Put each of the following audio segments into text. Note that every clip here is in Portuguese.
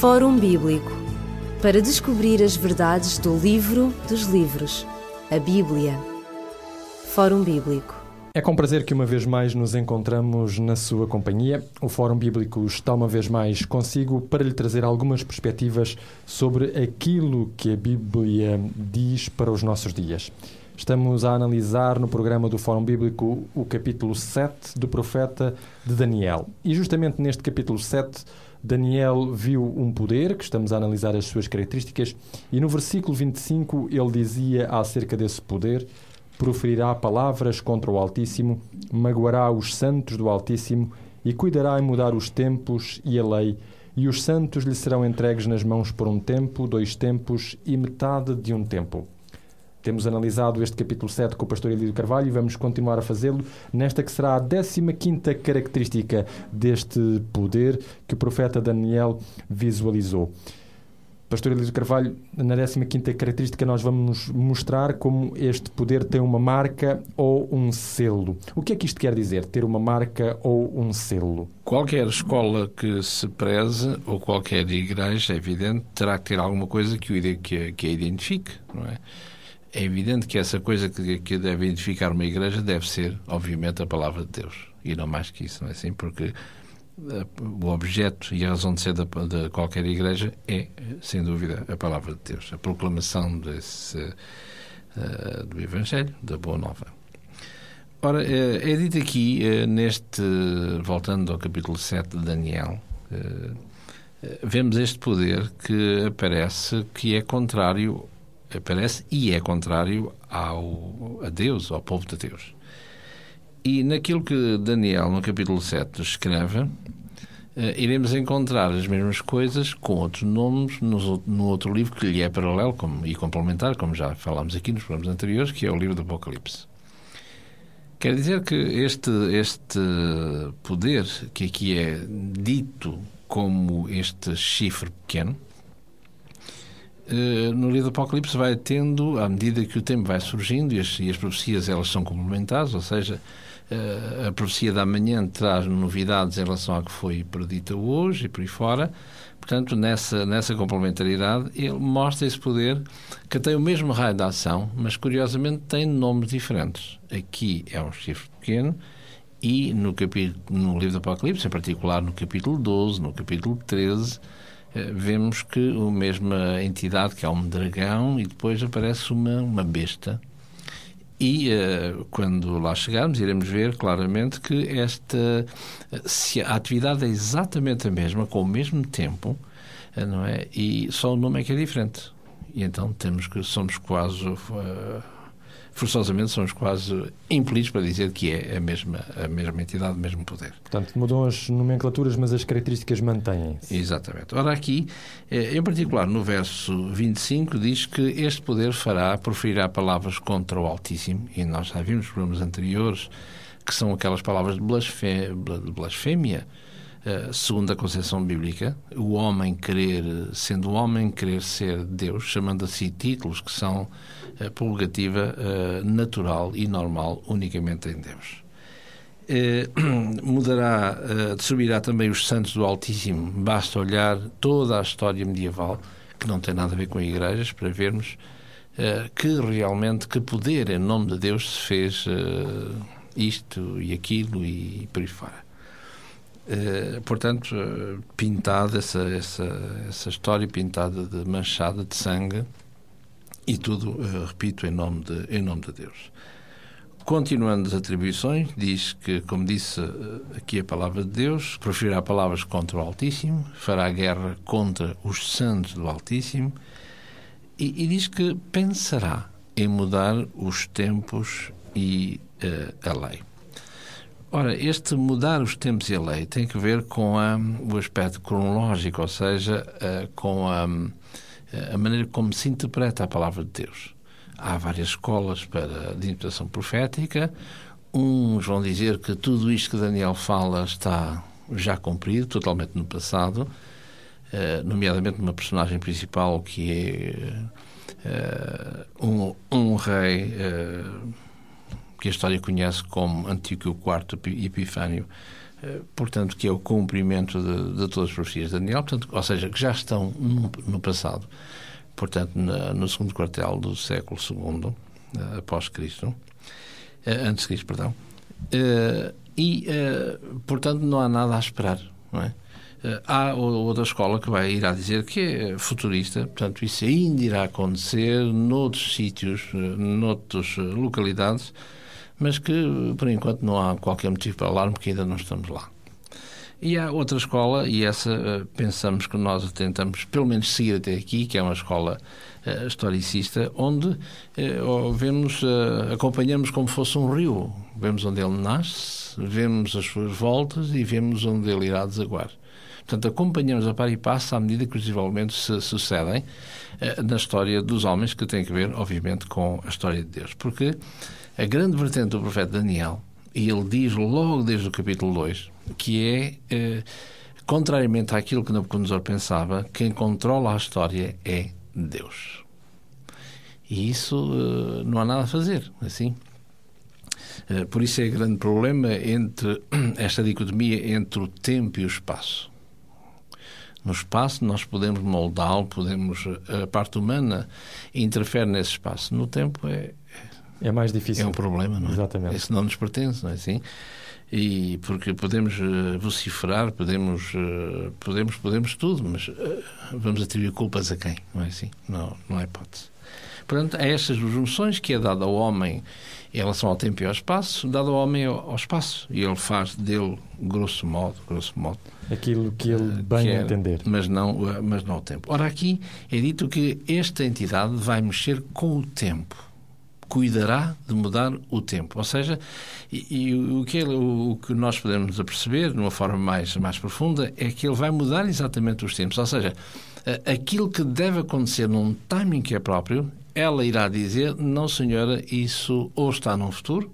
Fórum Bíblico para descobrir as verdades do livro dos livros, a Bíblia. Fórum Bíblico. É com prazer que uma vez mais nos encontramos na sua companhia. O Fórum Bíblico está uma vez mais consigo para lhe trazer algumas perspectivas sobre aquilo que a Bíblia diz para os nossos dias. Estamos a analisar no programa do Fórum Bíblico o capítulo 7 do profeta de Daniel. E justamente neste capítulo 7 Daniel viu um poder, que estamos a analisar as suas características, e no versículo 25 ele dizia acerca desse poder: proferirá palavras contra o Altíssimo, magoará os santos do Altíssimo e cuidará em mudar os tempos e a lei. E os santos lhe serão entregues nas mãos por um tempo, dois tempos e metade de um tempo. Temos analisado este capítulo 7 com o pastor Elídio Carvalho e vamos continuar a fazê-lo nesta que será a 15 característica deste poder que o profeta Daniel visualizou. Pastor Elídio Carvalho, na 15 característica nós vamos mostrar como este poder tem uma marca ou um selo. O que é que isto quer dizer, ter uma marca ou um selo? Qualquer escola que se preze, ou qualquer igreja, é evidente, terá que ter alguma coisa que, que a identifique, não é? É evidente que essa coisa que, que deve identificar uma igreja deve ser, obviamente, a palavra de Deus. E não mais que isso, não é assim? Porque eh, o objeto e a razão de ser de, de, qualquer igreja é, sem dúvida, a palavra de Deus, a proclamação desse, uh, do Evangelho, da Boa Nova. Ora, uh, é dito aqui, uh, neste, voltando ao capítulo 7 de Daniel, vemos este poder que aparece que é contrário aparece e é contrário ao, a Deus, ao povo de Deus. E naquilo que Daniel, no capítulo 7, escreve, Uh, iremos encontrar as mesmas coisas com outros nomes no, outro livro que lhe é paralelo como, e complementar, como já falámos aqui nos programas anteriores, que é o livro do Apocalipse. Quer dizer que este, este poder, que aqui é dito como este chifre pequeno, eh, no livro do Apocalipse vai tendo, à medida que o tempo vai surgindo e as, e as profecias elas são complementares, ou seja, eh, a profecia da manhã traz novidades em relação à que foi predita hoje e por aí fora. Portanto, nessa, nessa complementaridade, ele mostra esse poder que tem o mesmo raio de ação, mas curiosamente tem nomes diferentes. Aqui é um chifre pequeno e no, capítulo, no livro do Apocalipse, em particular no capítulo 12, no capítulo 13, eh, vemos que a mesma entidade, que é um dragão, e depois aparece uma, uma besta. E uh, quando lá chegarmos, iremos ver claramente que esta se a atividade é exatamente a mesma, com o mesmo tempo, não é? E só o nome é que é diferente. E então temos que somos quase uh, forçosamente somos quase impelidos para dizer que é a mesma, a mesma entidade, o mesmo poder. Portanto, mudam as nomenclaturas, mas as características mantêm-se. Exatamente. Ora, aqui, eh, em particular no verso 25, diz que este poder fará, proferirá palavras contra o Altíssimo, e nós já vimos nos programas anteriores que são aquelas palavras de blasfémia, segundo a concepção bíblica, o homem querer, sendo homem, querer ser Deus, chamando a si títulos que são a prerrogativa uh, natural e normal unicamente em Deus. Uh, mudará, uh, destruirá também os santos do Altíssimo. Basta olhar toda a história medieval, que não tem nada a ver com igrejas, para vermos uh, que realmente, que poder em nome de Deus se fez isto e aquilo e por aí fora. Portanto, pintada essa, essa, essa história pintada de manchada de sangue, e tudo, eh, repito, em nome, de, em nome de Deus. Continuando as atribuições, diz que, como disse eh, aqui a palavra de Deus, proferirá palavras contra o Altíssimo, fará guerra contra os santos do Altíssimo e, e diz que pensará em mudar os tempos e uh, a lei. Ora, este mudar os tempos e a lei tem que ver com a, o aspecto cronológico, ou seja, uh, com a a maneira como se interpreta a palavra de Deus. Há várias escolas para, de interpretação profética. Uns vão dizer que tudo isto que Daniel fala está já cumprido, totalmente no passado, eh, nomeadamente numa personagem principal que é eh, um, um rei eh, que a história conhece como Antíoco IV Epifânio, portanto, que é o cumprimento de, de, todas as profecias de Daniel, portanto, ou seja, que já estão no, no passado, portanto, na, no segundo quartel do século II, após Cristo, antes de Cristo, perdão, e, portanto, não há nada a esperar, não é? Há outra escola que vai ir a dizer que é futurista, portanto, isso ainda irá acontecer noutros sítios, noutras localidades, mas que, por enquanto, não há qualquer motivo para alarme, porque ainda não estamos lá. E há outra escola, e essa uh, pensamos que nós tentamos pelo menos seguir até aqui, que é uma escola uh, historicista, onde uh, vemos, acompanhamos como fosse um rio. Vemos onde ele nasce, vemos as suas voltas e vemos onde ele irá desaguar. Portanto, acompanhamos a par e passo à medida que os desenvolvimentos se sucedem na história dos homens, que tem que ver, obviamente, com a história de Deus. Porque a grande vertente do profeta Daniel, e ele diz logo desde o capítulo 2, que é, eh, contrariamente àquilo que Nabucodonosor pensava, quem controla a história é Deus. E isso eh, não há nada a fazer, assim. Eh, por isso é grande problema entre esta dicotomia entre o tempo e o espaço. No espaço nós podemos moldá-lo, podemos a parte humana interfere nesse espaço. No tempo é é mais difícil. É um problema, não é? Exatamente. Isso não nos pertence, não é assim? E porque podemos uh, vociferar, podemos, uh, podemos, podemos tudo, mas uh, vamos atribuir culpas a quem? Não é assim? Não, não é hipótese. Portanto, é estas duas noções que é dada ao homem em relação ao tempo e ao espaço, dado ao homem ao, ao espaço. E ele faz dele, grosso modo, grosso modo, aquilo que ele bem quer, entender. Mas não, mas não o tempo. Ora, aqui é dito que esta entidade vai mexer com o tempo cuidará de mudar o tempo. Ou seja, e, e o, que ele, o, o, que nós podemos aperceber, de uma forma mais, mais profunda, é que ele vai mudar exatamente os tempos. Ou seja, aquilo que deve acontecer num timing que é próprio, ela irá dizer: não, senhora, isso ou está num futuro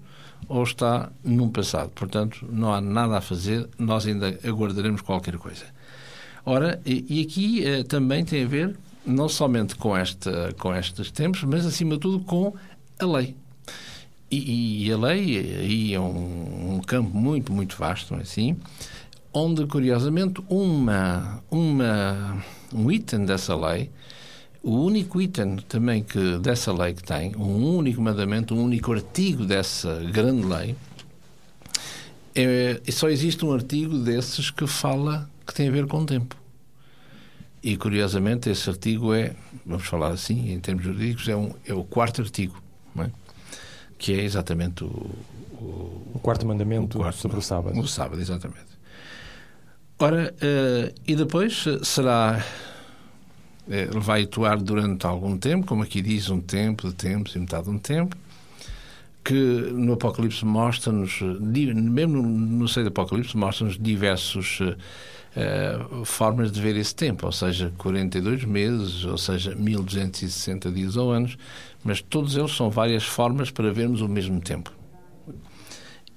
ou está num passado. Portanto, não há nada a fazer, nós ainda aguardaremos qualquer coisa. Ora, e, e aqui eh, também tem a ver não somente com, esta, com estes tempos, mas acima de tudo com a lei. E, e a lei aí é um, um, campo muito, muito vasto, é assim, onde, curiosamente, uma, uma, um item dessa lei, o único item também que dessa lei que tem, um único mandamento, um único artigo dessa grande lei, é, só existe um artigo desses que fala que tem a ver com o tempo. E, curiosamente, esse artigo é, vamos falar assim, em termos jurídicos, é, um, é o quarto artigo é? que é exatamente o, o, o quarto mandamento o quarto, sobre o sábado. O sábado, exatamente. Ora, uh, e depois eh, será. Eh, ele vai atuar durante algum tempo, como aqui diz, um tempo de tempos e metade de um tempo, que no Apocalipse mostra-nos, mesmo no seio do Apocalipse, mostra-nos diversos uh, formas de ver esse tempo, ou seja, 42 meses, ou seja, 1260 dias ou anos, mas todos eles são várias formas para vermos o mesmo tempo.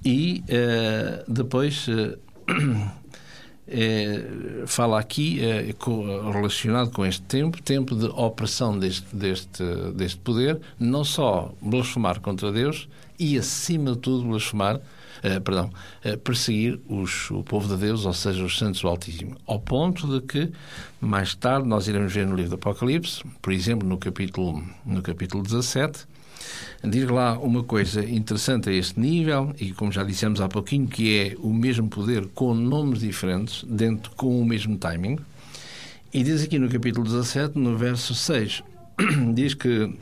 E uh, depois uh, fala aqui, relacionado com este tempo, tempo de opressão deste, deste, deste poder, não só blasfemar contra Deus e, acima de tudo, blasfemar uh, perdão, uh, perseguir os, o povo de Deus, ou seja, os santos do Altíssimo. Ao ponto de que, mais tarde, nós iremos ver no livro do Apocalipse, por exemplo, no capítulo, no capítulo 17, diz lá uma coisa interessante a este nível, e como já dissemos há pouquinho, que é o mesmo poder com nomes diferentes, dentro com o mesmo timing. E diz aqui no capítulo 17, no verso 6, diz que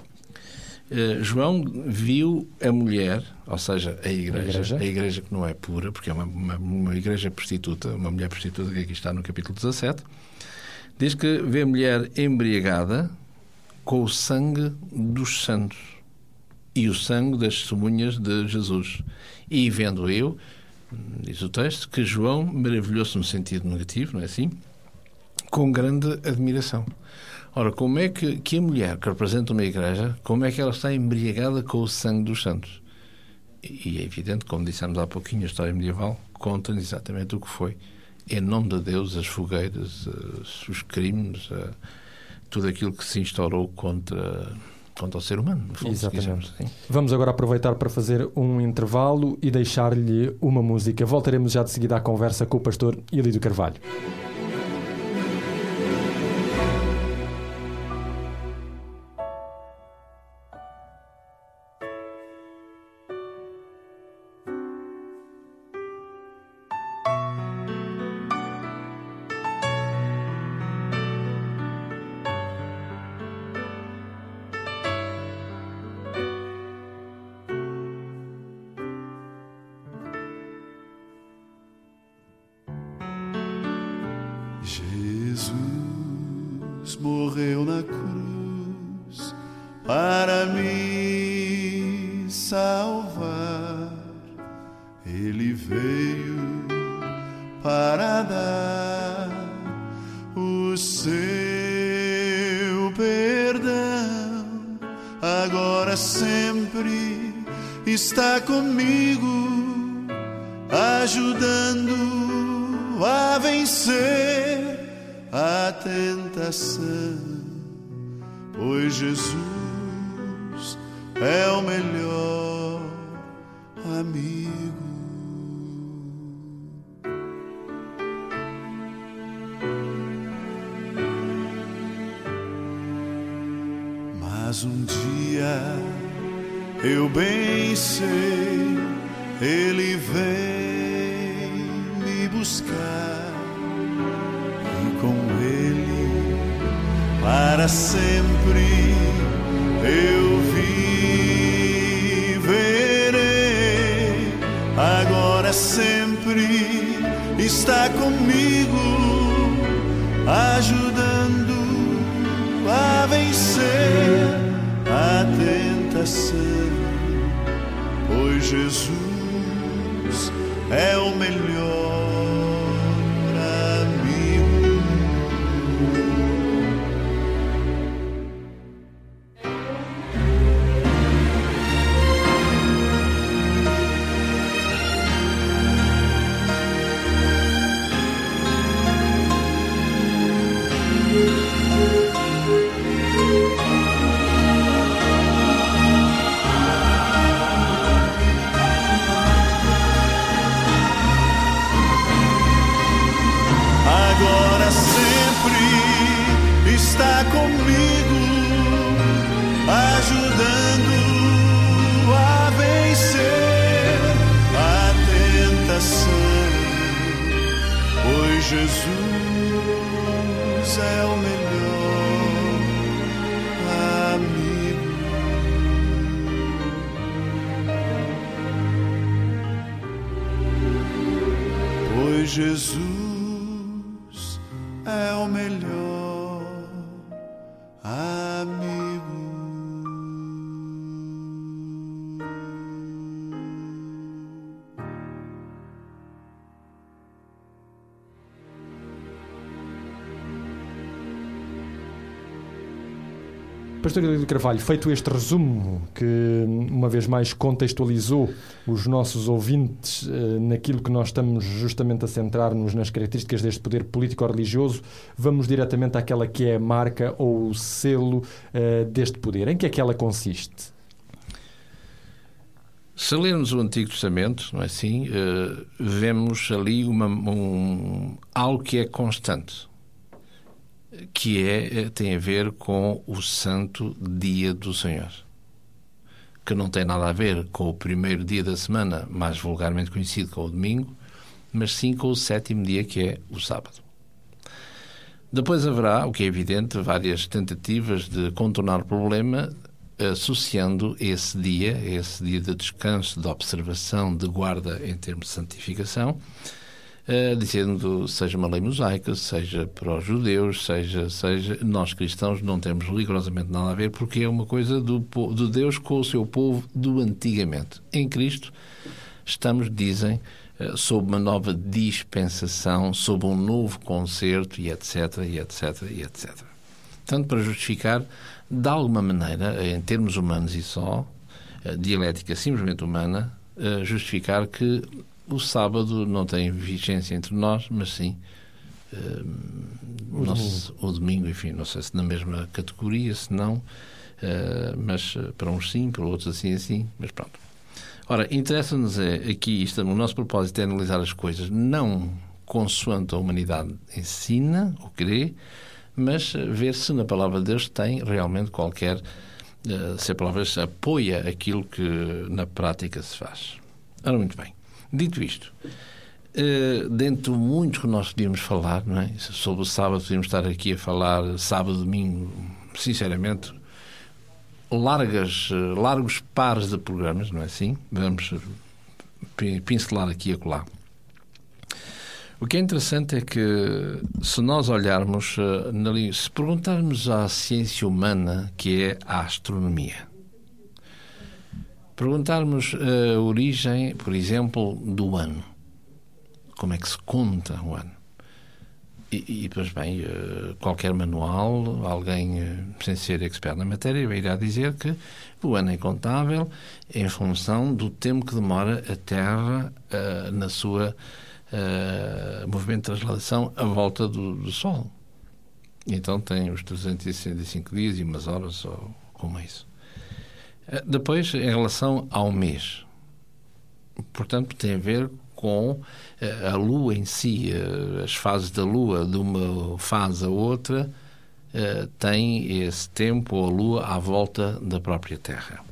Uh, João viu a mulher, ou seja, a igreja, a igreja, a igreja que não é pura, porque é uma, uma, uma, igreja prostituta, uma mulher prostituta, que aqui está no capítulo 17, diz que vê a mulher embriagada com o sangue dos santos e o sangue das testemunhas de Jesus. E vendo eu, diz o texto, que João maravilhou-se no sentido negativo, não é assim? Com grande admiração. Ora, como é que, que a mulher que representa uma igreja, como é que ela está embriagada com o sangue dos santos? E é evidente, como dissemos há pouquinho, a história medieval conta exatamente o que foi. Em nome de Deus, as fogueiras, os crimes, tudo aquilo que se instaurou contra, contra o ser humano. Fundo, Exatamente. Assim. Vamos agora aproveitar para fazer um intervalo e deixar-lhe uma música. Voltaremos já de seguida à conversa com o pastor Ilídio Carvalho. Veio para dar o seu perdão. Agora sempre está comigo, ajudando a vencer a tentação, pois Jesus é o melhor amigo. Um dia eu bem sei, Ele vem me buscar para sempre eu viverei. Agora sempre está comigo, ajudando a vencer tentação, pois Jesus é o melhor Pastor Elidio Carvalho, feito este resumo que, uma vez mais, contextualizou os nossos ouvintes eh, naquilo que nós estamos justamente a centrar-nos nas características deste poder político-religioso, vamos diretamente àquela que é a marca ou o selo eh, deste poder. Em que é que ela consiste? Se lermos o Antigo Testamento, não é assim, uh, vemos ali uma, um, algo que é constante que é, eh, tem a ver com o Santo Dia do Senhor, que não tem nada a ver com o primeiro dia da semana, mais vulgarmente conhecido como o domingo, mas sim com o sétimo dia, que é o sábado. Depois haverá, o que é evidente, várias tentativas de contornar o problema associando esse dia, esse dia de descanso, de observação, de guarda em termos de santificação, uh, dizendo seja uma lei mosaica, seja para os judeus, seja, seja nós cristãos não temos rigorosamente nada a ver porque é uma coisa do, do Deus com o seu povo do antigamente. Em Cristo estamos, dizem, uh, sob uma nova dispensação, sob um novo concerto e etc, e etc, e etc. Tanto para justificar, de alguma maneira, em termos humanos e só, dialética simplesmente humana, justificar que o sábado não tem vigência entre nós, mas sim uh, o, domingo. o domingo, enfim, não sei se na mesma categoria, se não, uh, Uh, mas para uns sim, para outros assim, assim, mas pronto. Ora, interessa-nos é, aqui, isto, o nosso propósito é analisar as coisas não consoante a humanidade ensina ou crê, mas ver se na palavra de Deus tem realmente qualquer, uh, se a palavra apoia aquilo que na prática se faz. Ora, muito bem. Dito isto, uh, dentro de muito que nós podíamos falar, não é? sobre o sábado, podíamos estar aqui a falar sábado, domingo, sinceramente, largas, largos pares de programas, não é assim? Vamos pincelar aqui e acolá. O que é interessante é que, se nós olharmos, eh, se perguntarmos à ciência humana, que é a astronomia, perguntarmos a origem, por exemplo, do ano, como é que se conta o ano, e, e pois bem, eh, qualquer manual, alguém eh, sem ser expert na matéria, irá dizer que o ano é contável em função do tempo que demora a Terra uh, na sua uh, movimento de translação à volta do, do, Sol. Então tem os 365 dias e umas horas, ou como é isso. Uh, depois, em relação ao mês, portanto, tem a ver com uh, a Lua em si, as fases da Lua, de uma fase a outra, tem esse tempo, a Lua, à volta da própria Terra.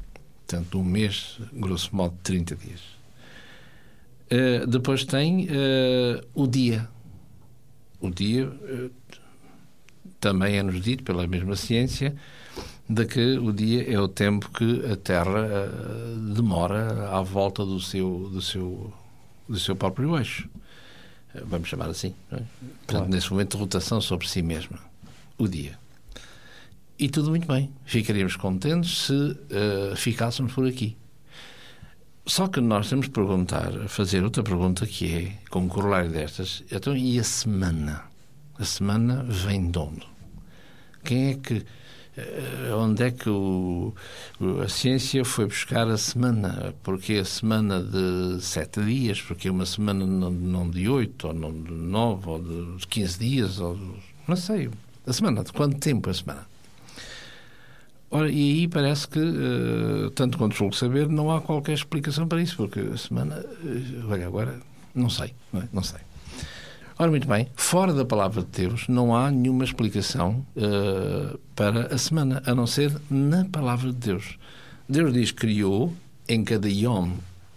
Portanto, um mês, grosso modo, 30 dias. Depois tem o dia. O dia também é-nos dito pela mesma ciência de que o dia é o tempo que a Terra demora à volta do seu, do seu, do seu próprio eixo. vamos chamar assim. É? Portanto, claro. nesse momento de rotação sobre si mesma. O dia. E tudo muito bem. Ficaríamos contentes se ficássemos por aqui. Só que nós temos que perguntar, fazer outra pergunta que é, como corolário destas, então e a semana? A semana vem de onde? Quem é que. Eh, onde é que o, a ciência foi buscar a semana? Porque a semana de sete dias, porque uma semana não de oito, ou não de nove, ou de quinze dias, ou não sei. A semana, de quanto tempo a semana? Ora, e aí parece que, uh, tanto quanto julgo saber, não há qualquer explicação para isso, porque a semana. Uh, olha, agora, não sei, não, é? não, sei. Ora, muito bem, fora da palavra de Deus, não há nenhuma explicação uh, para a semana, a não ser na palavra de Deus. Deus diz criou em cada iom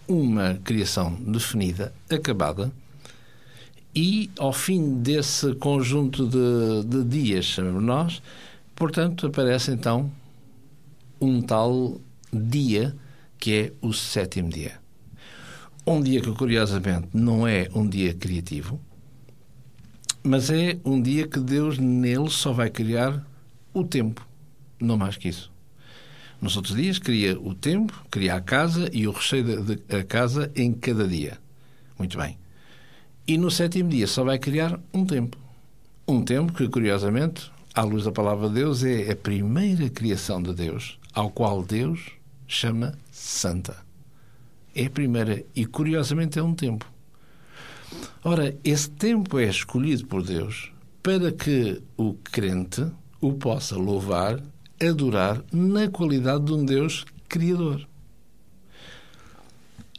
uma criação definida, acabada, e ao fim desse conjunto de, de dias, nós, portanto, aparece então um tal dia que é o sétimo dia. Um dia que, curiosamente, não é um dia criativo, mas é um dia que Deus nele só vai criar o tempo, não mais que isso. Nos outros dias cria o tempo, cria a casa e o recheio da casa em cada dia. Muito bem. E no sétimo dia só vai criar um tempo. Um tempo que, curiosamente, à luz da palavra de Deus, é a primeira criação de Deus, ao qual Deus chama Santa. É a primeira e, curiosamente, é um tempo. Ora, esse tempo é escolhido por Deus para que o crente o possa louvar, adorar na qualidade de um Deus criador.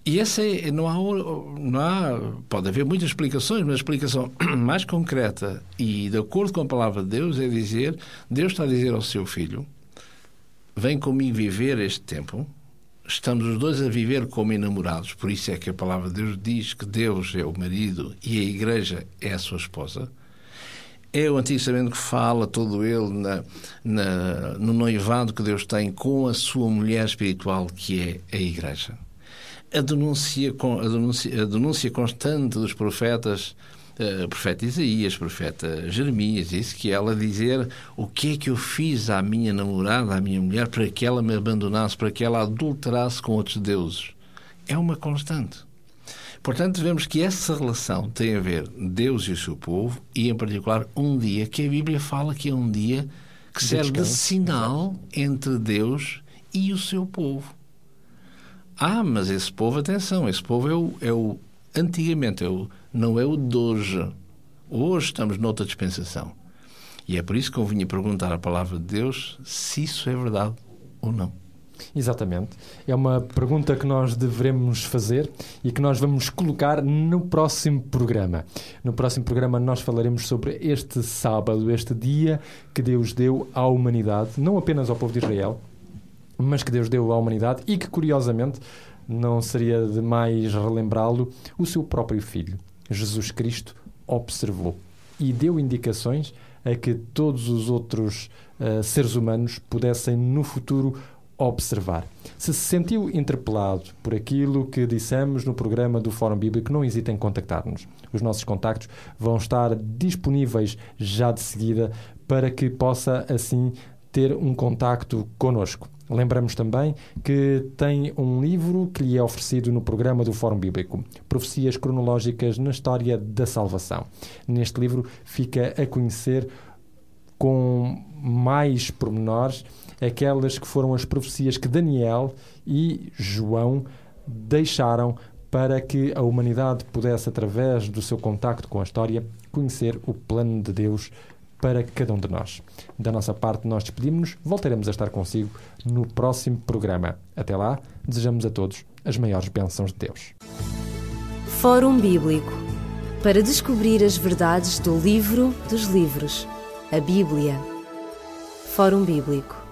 E essa é, não há, não há, pode haver muitas explicações, mas a explicação mais concreta e de acordo com a palavra de Deus é dizer, Deus está a dizer ao seu filho, vem comigo viver este tempo, estamos os dois a viver como enamorados, por isso é que a palavra de Deus diz que Deus é o marido e a igreja é a sua esposa. É o Antigo Testamento que fala todo ele na, na, no noivado que Deus tem com a sua mulher espiritual, que é a igreja a denúncia, a denúncia, a denúncia constante dos profetas, uh, profeta Isaías, profeta Jeremias, isso que ela dizer o que é que eu fiz à minha namorada, à minha mulher, para que ela me abandonasse, para que ela adulterasse com outros deuses. É uma constante. Portanto, vemos que essa relação tem a ver Deus e o seu povo e, em particular, um dia que a Bíblia fala que é um dia que serve de sinal entre Deus e o seu povo. Ah, mas esse povo, atenção, esse povo é o, é o antigamente, é o, não é o de hoje. Hoje estamos noutra dispensação. E é por isso que eu vinha perguntar à palavra de Deus se isso é verdade. ou não? Exatamente. É uma pergunta que nós devemos fazer e que nós vamos colocar no próximo programa. No próximo programa nós falaremos sobre este sábado, este dia que Deus deu à humanidade, não apenas ao povo de Israel, mas que Deus deu à humanidade e que, curiosamente, não seria demais relembrá-lo, o seu próprio Filho, Jesus Cristo, observou e deu indicações a que todos os outros uh, seres humanos pudessem no futuro observar. Se se sentiu interpelado por aquilo que dissemos no programa do Fórum Bíblico, não hesite em contactar-nos. Os nossos contactos vão estar disponíveis já de seguida para que possa assim ter um contacto conosco. Lembramos também que tem um livro que lhe é oferecido no programa do Fórum Bíblico, Profecias Cronológicas na História da Salvação. Neste livro fica a conhecer com mais pormenores aquelas que foram as profecias que Daniel e João deixaram para que a humanidade pudesse, através do seu contacto com a história, conhecer o plano de Deus para cada um de nós. Da nossa parte, nós despedimos-nos. Voltaremos a estar consigo no próximo programa. Até lá, desejamos a todos as maiores bênçãos de Deus. Fórum Bíblico para descobrir as verdades do livro dos livros, a Bíblia. Fórum Bíblico